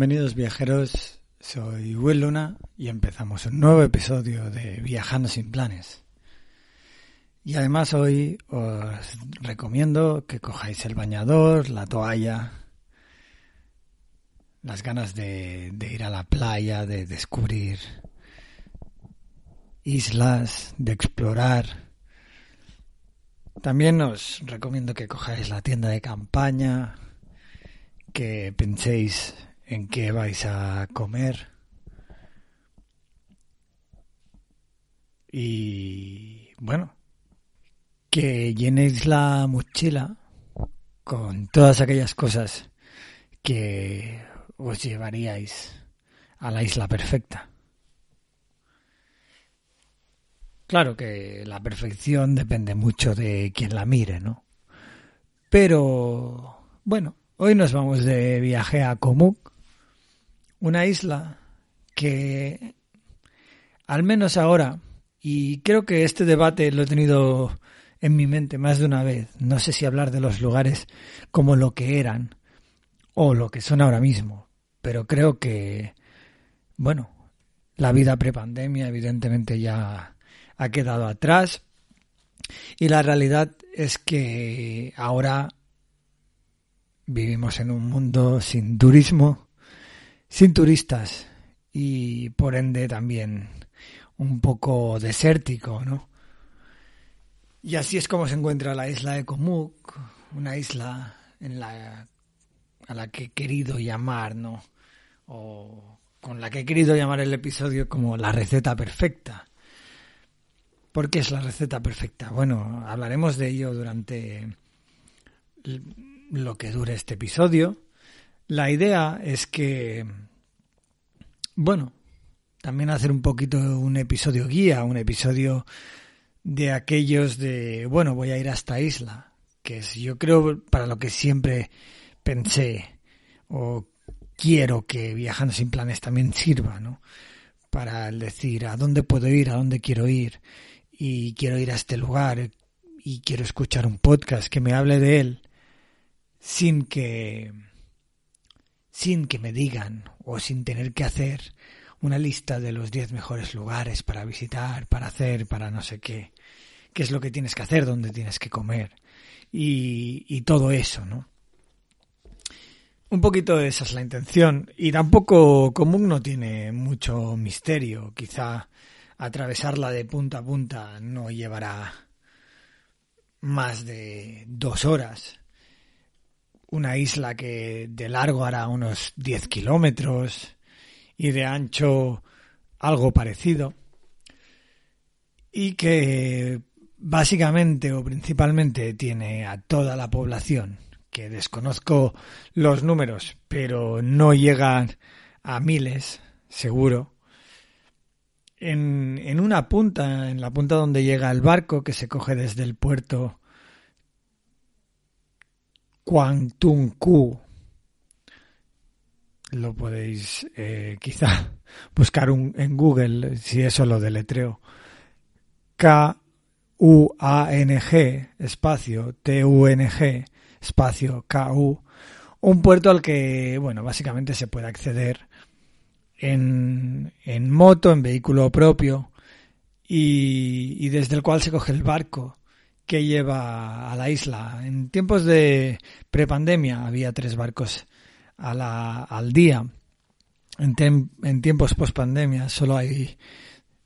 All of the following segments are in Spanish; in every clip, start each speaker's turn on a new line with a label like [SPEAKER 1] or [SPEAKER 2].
[SPEAKER 1] Bienvenidos viajeros, soy Will Luna y empezamos un nuevo episodio de Viajando sin planes. Y además hoy os recomiendo que cojáis el bañador, la toalla, las ganas de, de ir a la playa, de descubrir islas, de explorar. También os recomiendo que cojáis la tienda de campaña, que penséis en qué vais a comer. Y bueno, que llenéis la mochila con todas aquellas cosas que os llevaríais a la isla perfecta. Claro que la perfección depende mucho de quien la mire, ¿no? Pero bueno, hoy nos vamos de viaje a Komuk, una isla que, al menos ahora, y creo que este debate lo he tenido en mi mente más de una vez, no sé si hablar de los lugares como lo que eran o lo que son ahora mismo, pero creo que, bueno, la vida prepandemia evidentemente ya ha quedado atrás y la realidad es que ahora vivimos en un mundo sin turismo, sin turistas y por ende también un poco desértico, ¿no? Y así es como se encuentra la isla de Komuk, una isla en la a la que he querido llamar, ¿no? O con la que he querido llamar el episodio como la receta perfecta. ¿Por qué es la receta perfecta? Bueno, hablaremos de ello durante lo que dure este episodio. La idea es que, bueno, también hacer un poquito un episodio guía, un episodio de aquellos de, bueno, voy a ir a esta isla, que es yo creo para lo que siempre pensé o quiero que Viajando sin planes también sirva, ¿no? Para el decir a dónde puedo ir, a dónde quiero ir y quiero ir a este lugar y quiero escuchar un podcast que me hable de él sin que sin que me digan o sin tener que hacer una lista de los 10 mejores lugares para visitar, para hacer, para no sé qué, qué es lo que tienes que hacer, dónde tienes que comer y, todo eso, ¿no? Un poquito esa es la intención y tampoco común no tiene mucho misterio, quizá atravesarla de punta a punta no llevará más de dos horas. Una isla que de largo hará unos 10 kilómetros y de ancho algo parecido. Y que básicamente o principalmente tiene a toda la población, que desconozco los números, pero no llegan a miles, seguro en, en una punta, en la punta donde llega el barco que se coge desde el puerto Ku. Lo podéis eh, quizá buscar un, en Google si eso lo deletreo. K-U-A-N-G espacio T-U-N-G espacio K-U. Un puerto al que, bueno, básicamente se puede acceder en, en moto, en vehículo propio, y, desde el cual se coge el barco que lleva a la isla. En tiempos de prepandemia había tres barcos a la, al día. En, tem, en tiempos pospandemia solo hay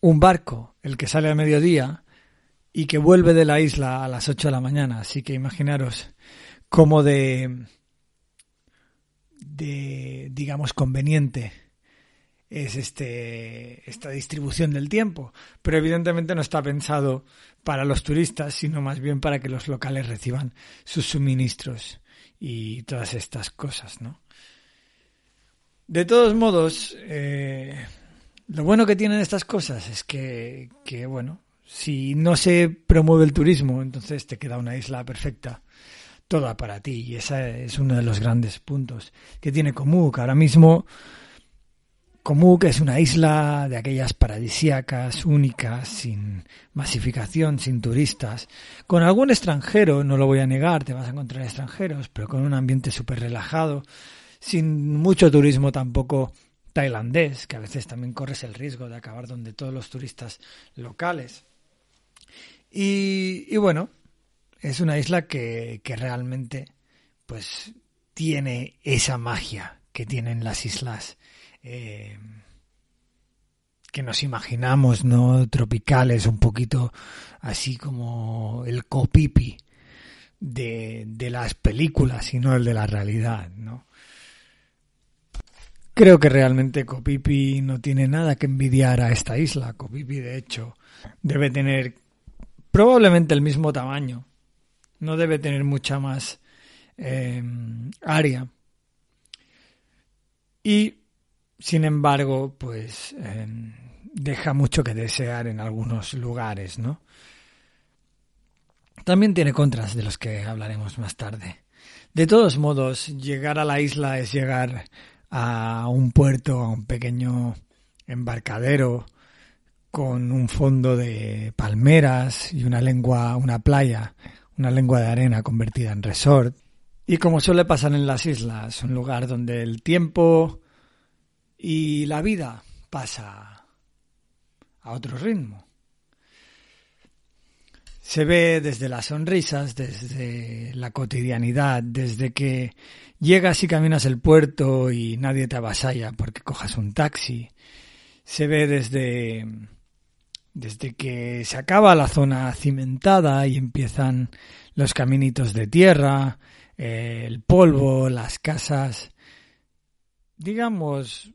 [SPEAKER 1] un barco, el que sale a mediodía y que vuelve de la isla a las 8 de la mañana. Así que imaginaros cómo de, de digamos, conveniente es este, esta distribución del tiempo, pero evidentemente no está pensado para los turistas, sino más bien para que los locales reciban sus suministros y todas estas cosas, ¿no? De todos modos, eh, lo bueno que tienen estas cosas es que, que, bueno, si no se promueve el turismo, entonces te queda una isla perfecta, toda para ti. Y ese es uno de los grandes puntos que tiene Komuk. Ahora mismo, Komuk es una isla de aquellas paradisíacas, únicas, sin masificación, sin turistas, con algún extranjero, no lo voy a negar, te vas a encontrar extranjeros, pero con un ambiente súper relajado, sin mucho turismo tampoco tailandés, que a veces también corres el riesgo de acabar donde todos los turistas locales. Y, bueno, es una isla que, que, realmente pues tiene esa magia que tienen las islas eh, que nos imaginamos, ¿no? Tropicales, un poquito así como el copipi de, de las películas y no el de la realidad, ¿no? Creo que realmente Copipi no tiene nada que envidiar a esta isla. Copipi, de hecho, debe tener probablemente el mismo tamaño. No debe tener mucha más eh, área. Y, sin embargo, pues eh, deja mucho que desear en algunos lugares, ¿no? También tiene contras de los que hablaremos más tarde. De todos modos, llegar a la isla es llegar a un puerto, a un pequeño embarcadero con un fondo de palmeras y una lengua, una playa, una lengua de arena convertida en resort. Y como suele pasar en las islas, un lugar donde el tiempo y la vida pasa a otro ritmo. Se ve desde las sonrisas, desde la cotidianidad, desde que llegas y caminas el puerto y nadie te avasalla porque cojas un taxi. Se ve desde, desde que se acaba la zona cimentada y empiezan los caminitos de tierra, el polvo, las casas, digamos,